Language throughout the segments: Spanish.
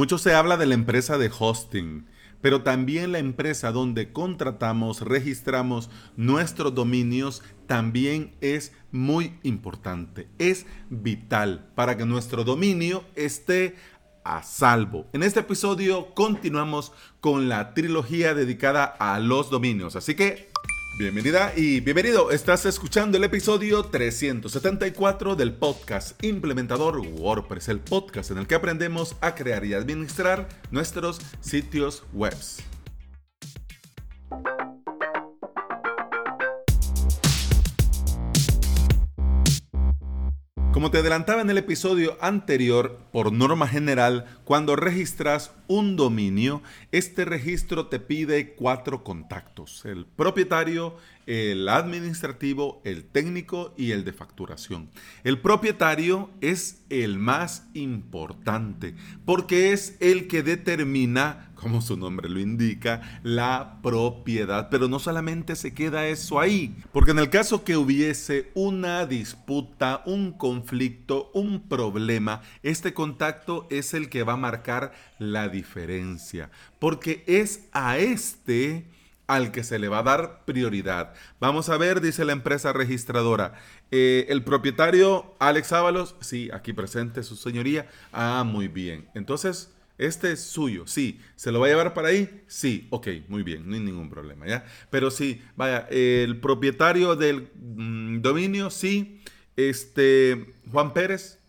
Mucho se habla de la empresa de hosting, pero también la empresa donde contratamos, registramos nuestros dominios también es muy importante, es vital para que nuestro dominio esté a salvo. En este episodio continuamos con la trilogía dedicada a los dominios, así que Bienvenida y bienvenido. Estás escuchando el episodio 374 del podcast Implementador WordPress, el podcast en el que aprendemos a crear y administrar nuestros sitios web. Como te adelantaba en el episodio anterior, por norma general, cuando registras un dominio, este registro te pide cuatro contactos. El propietario, el administrativo, el técnico y el de facturación. El propietario es el más importante porque es el que determina como su nombre lo indica, la propiedad. Pero no solamente se queda eso ahí, porque en el caso que hubiese una disputa, un conflicto, un problema, este contacto es el que va a marcar la diferencia, porque es a este al que se le va a dar prioridad. Vamos a ver, dice la empresa registradora. Eh, el propietario Alex Ábalos, sí, aquí presente su señoría. Ah, muy bien. Entonces, este es suyo, sí. ¿Se lo va a llevar para ahí? Sí. Ok, muy bien, no hay ningún problema, ¿ya? Pero sí, vaya, el propietario del mm, dominio, sí. Este, Juan Pérez.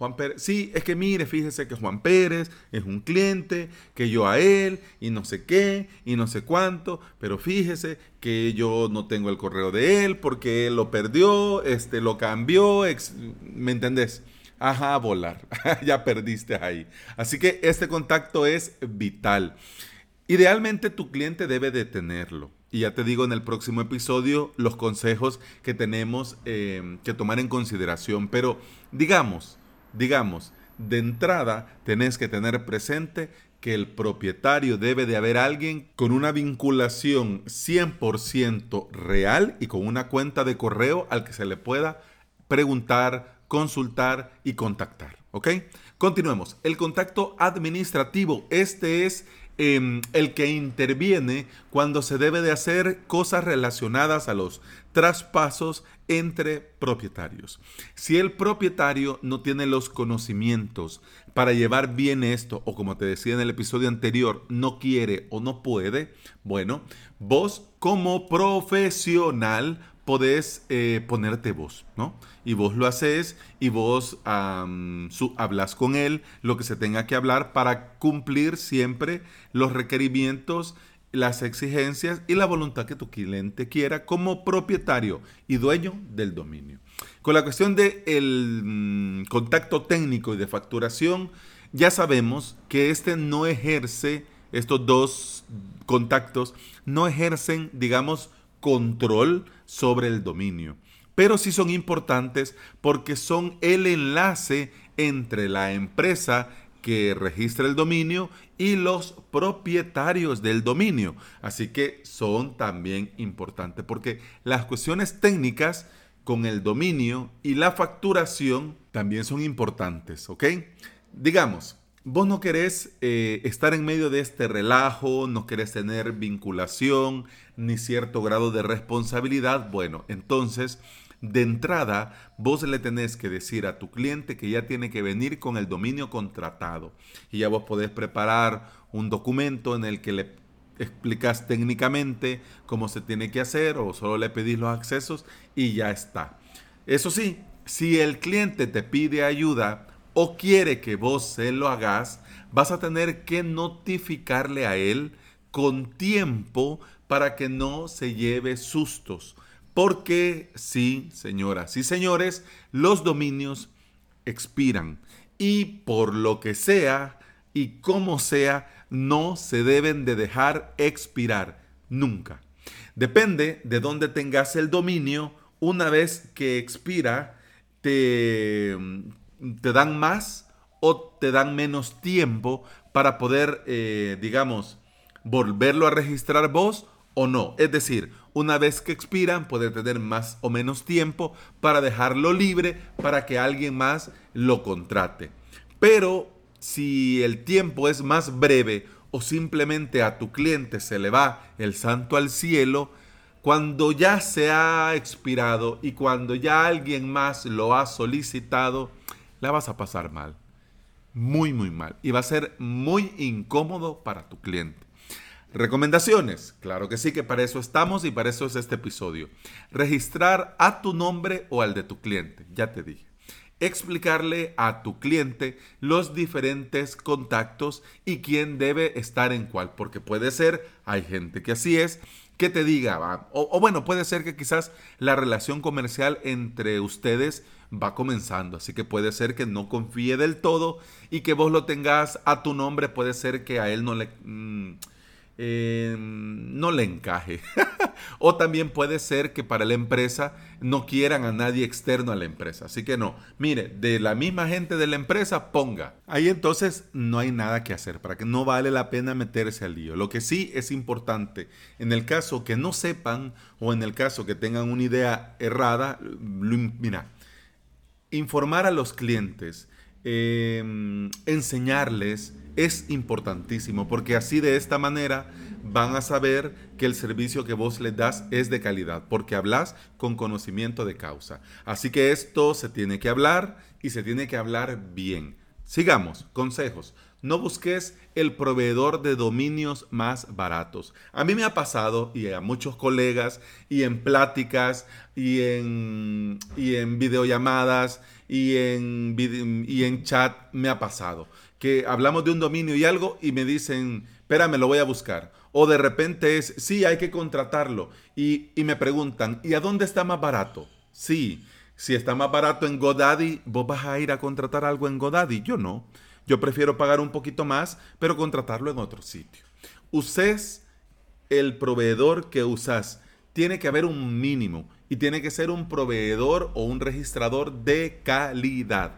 Juan Pérez, sí, es que mire, fíjese que Juan Pérez es un cliente, que yo a él, y no sé qué, y no sé cuánto, pero fíjese que yo no tengo el correo de él porque él lo perdió, este, lo cambió, ¿me entendés? Ajá, volar. ya perdiste ahí. Así que este contacto es vital. Idealmente tu cliente debe de tenerlo. Y ya te digo en el próximo episodio los consejos que tenemos em, que tomar en consideración. Pero digamos, digamos, de entrada tenés que tener presente que el propietario debe de haber alguien con una vinculación 100% real y con una cuenta de correo al que se le pueda preguntar, consultar y contactar. ¿Ok? Continuemos. El contacto administrativo. Este es em, el que interviene cuando se debe de hacer cosas relacionadas a los traspasos entre propietarios. Si el propietario no tiene los conocimientos para llevar bien esto, o como te decía en el episodio anterior, no quiere o no puede, bueno, vos como profesional podés eh, ponerte vos, ¿no? Y vos lo haces y vos hablas con él lo que se tenga que hablar para cumplir siempre los requerimientos, las exigencias y la voluntad que tu cliente quiera como propietario y dueño del dominio. Con la cuestión del de mm, contacto técnico y de facturación, ya sabemos que este no ejerce, estos dos contactos no ejercen, digamos, control sobre el dominio. Pero sí son importantes porque son el enlace entre la empresa que registra el dominio y los propietarios del dominio. Así que son también importantes porque las cuestiones técnicas con el dominio y la facturación también son importantes, ¿ok? Digamos, vos no querés eh, estar en medio de este relajo, no querés tener vinculación ni cierto grado de responsabilidad, bueno, entonces de entrada vos le tenés que decir a tu cliente que ya tiene que venir con el dominio contratado y ya vos podés preparar un documento en el que le explicas técnicamente cómo se tiene que hacer o solo le pedís los accesos y ya está. Eso sí, si el cliente te pide ayuda, o quiere que vos se lo hagas, vas a tener que notificarle a él con tiempo para que no se lleve sustos. Porque sí, señoras y señores, los dominios expiran y por lo que sea y como sea, no se deben de dejar expirar nunca. Depende de dónde tengas el dominio, una vez que expira, te, te dan más o te dan menos tiempo para poder, eh, digamos, volverlo a registrar vos o no. Es decir, una vez que expiran, puede tener más o menos tiempo para dejarlo libre para que alguien más lo contrate. Pero si el tiempo es más breve o simplemente a tu cliente se le va el santo al cielo, cuando ya se ha expirado y cuando ya alguien más lo ha solicitado, la vas a pasar mal. Muy, muy mal. Y va a ser muy incómodo para tu cliente. Recomendaciones. Claro que sí, que para eso estamos y para eso es este episodio. Registrar a tu nombre o al de tu cliente. Ya te dije explicarle a tu cliente los diferentes contactos y quién debe estar en cuál, porque puede ser, hay gente que así es, que te diga, o, bueno, puede ser que quizás la relación comercial entre ustedes va comenzando, así que puede ser que no confíe del todo y que vos lo tengas a tu nombre, puede ser que a él no le... Mm, eh, no le encaje. o también puede ser que para la empresa no quieran a nadie externo a la empresa. Así que no, mire, de la misma gente de la empresa, ponga. Ahí entonces no hay nada que hacer, para que no vale la pena meterse al lío. Lo que sí es importante, en el caso que no sepan o en el caso que tengan una idea errada, mira, informar a los clientes, em, enseñarles, es importantísimo porque así de esta manera van a saber que el servicio que vos les das es de calidad porque hablas con conocimiento de causa. Así que esto se tiene que hablar y se tiene que hablar bien. Sigamos, consejos. No busques el proveedor de dominios más baratos. A mí me ha pasado, y a muchos colegas, y en pláticas, y en, y en videollamadas, y en, y en chat, me ha pasado que hablamos de un dominio y algo y me dicen, espérame, lo voy a buscar. O de repente es, sí, hay que contratarlo. Y, me preguntan, ¿y a dónde está más barato? Sí, si está más barato en Godaddy, ¿vos vas a ir a contratar algo en Godaddy? Yo no. Yo prefiero pagar un poquito más, pero contratarlo en otro sitio. Uses el proveedor que usas. Tiene que haber un mínimo y tiene que ser un proveedor o un registrador de calidad.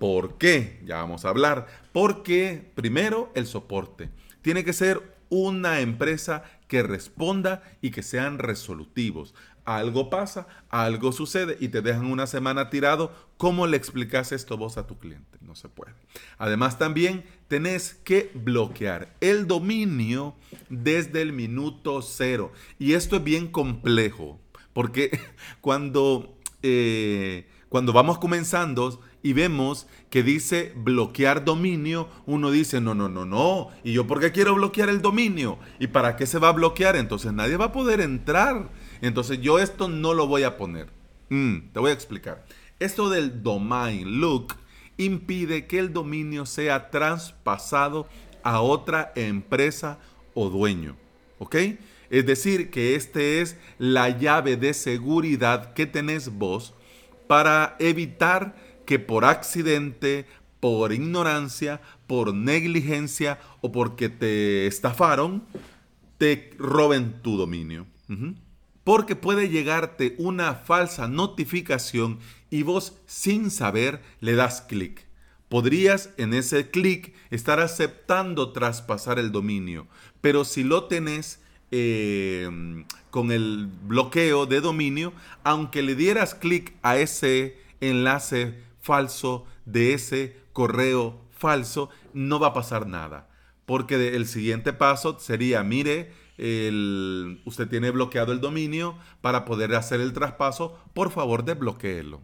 ¿Por qué? Ya vamos a hablar. Porque primero el soporte. Tiene que ser una empresa que responda y que sean resolutivos. Algo pasa, algo sucede y te dejan una semana tirado. ¿Cómo le explicas esto vos a tu cliente? No se puede. Además también tenés que bloquear el dominio desde el minuto cero. Y esto es bien complejo porque cuando, eh, cuando vamos comenzando y vemos que dice bloquear dominio, uno dice, no, no, no, no. ¿Y yo por qué quiero bloquear el dominio? ¿Y para qué se va a bloquear? Entonces nadie va a poder entrar. Entonces yo esto no lo voy a poner. Mm, te voy a explicar. Esto del domain look impide que el dominio sea traspasado a otra empresa o dueño. ¿Ok? Es decir, que este es la llave de seguridad que tenés vos para evitar que por accidente, por ignorancia, por negligencia o porque te estafaron, te roben tu dominio. Porque puede llegarte una falsa notificación y vos sin saber le das clic. Podrías en ese clic estar aceptando traspasar el dominio, pero si lo tenés eh, con el bloqueo de dominio, aunque le dieras clic a ese enlace falso de ese correo falso, no va a pasar nada. Porque el siguiente paso sería, mire, usted tiene bloqueado el dominio para poder hacer el traspaso, por favor desbloquéelo.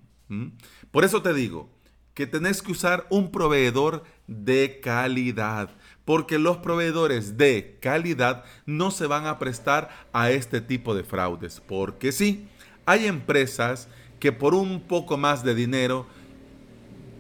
Por eso te digo que tenés que usar un proveedor de calidad, porque los proveedores de calidad no se van a prestar a este tipo de fraudes, porque sí, hay empresas que por un poco más de dinero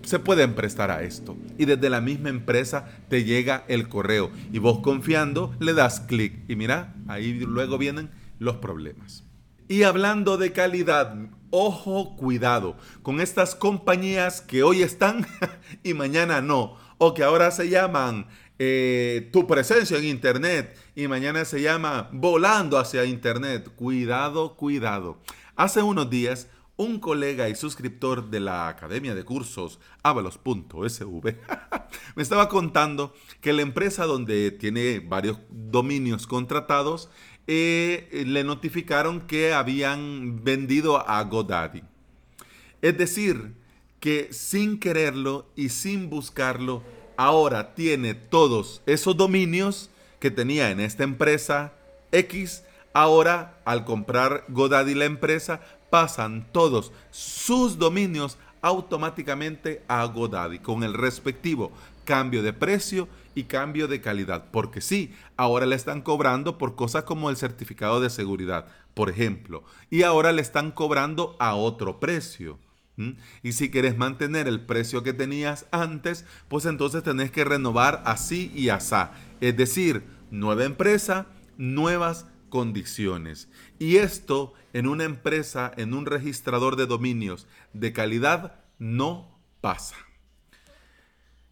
se pueden prestar a esto. Y desde la misma empresa te llega el correo y vos confiando le das clic y mira, ahí luego vienen los problemas. Y hablando de calidad, ojo, cuidado con estas compañías que hoy están y mañana no, o que ahora se llaman eh, tu presencia en Internet y mañana se llama volando hacia Internet. Cuidado, cuidado. Hace unos días un colega y suscriptor de la Academia de Cursos avalos.sv me estaba contando que la empresa donde tiene varios dominios contratados eh, le notificaron que habían vendido a GoDaddy. Es decir, que sin quererlo y sin buscarlo, ahora tiene todos esos dominios que tenía en esta empresa X. Ahora, al comprar GoDaddy la empresa, pasan todos sus dominios automáticamente a GoDaddy con el respectivo cambio de precio y cambio de calidad. Porque sí, ahora le están cobrando por cosas como el certificado de seguridad, por ejemplo. Y ahora le están cobrando a otro precio. Y si quieres mantener el precio que tenías antes, pues entonces tenés que renovar así y asá. Es decir, nueva empresa, nuevas condiciones. Y esto en una empresa, en un registrador de dominios de calidad, no pasa.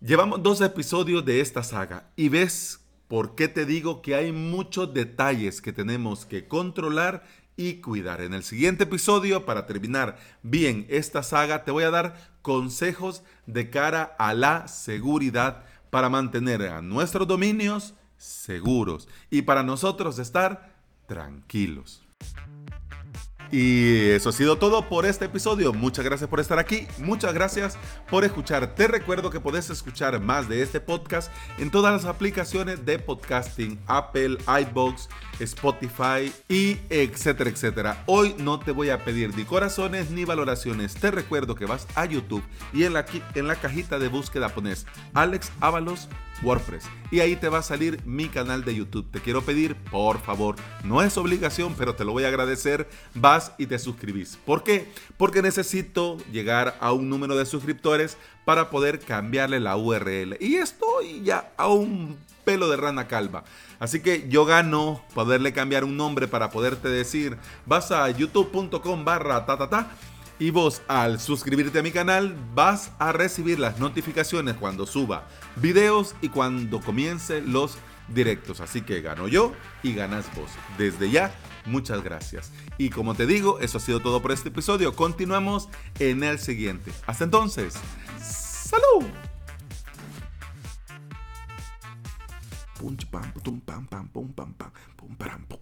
Llevamos dos episodios de esta saga y ves por qué te digo que hay muchos detalles que tenemos que controlar y cuidar. En el siguiente episodio, para terminar bien esta saga, te voy a dar consejos de cara a la seguridad para mantener a nuestros dominios seguros y para nosotros estar tranquilos. Y eso ha sido todo por este episodio. Muchas gracias por estar aquí. Muchas gracias por escuchar. Te recuerdo que puedes escuchar más de este podcast en todas las aplicaciones de podcasting, Apple, iBox, Spotify y etcétera, etcétera. Hoy no te voy a pedir ni corazones ni valoraciones. Te recuerdo que vas a YouTube y en la, en la cajita de búsqueda pones Alex WordPress y ahí te va a salir mi canal de YouTube. Te quiero pedir, por favor, no es obligación, pero te lo voy a agradecer. Vas y te suscribís. ¿Por qué? Porque necesito llegar a un número de suscriptores para poder cambiarle la URL. Y estoy ya a un pelo de rana calva. Así que yo gano poderle cambiar un nombre para poderte decir, vas a youtube.com barra ta ta ta y vos al suscribirte a mi canal vas a recibir las notificaciones cuando suba videos y cuando comience los directos. Así que gano yo y ganas vos. Desde ya, muchas gracias. Y como te digo, eso ha sido todo por este episodio. Continuamos en el siguiente. Hasta entonces, ¡salud! Punch, pam, pum, pam, pam, pum, pam, pam, pum, pam, pum,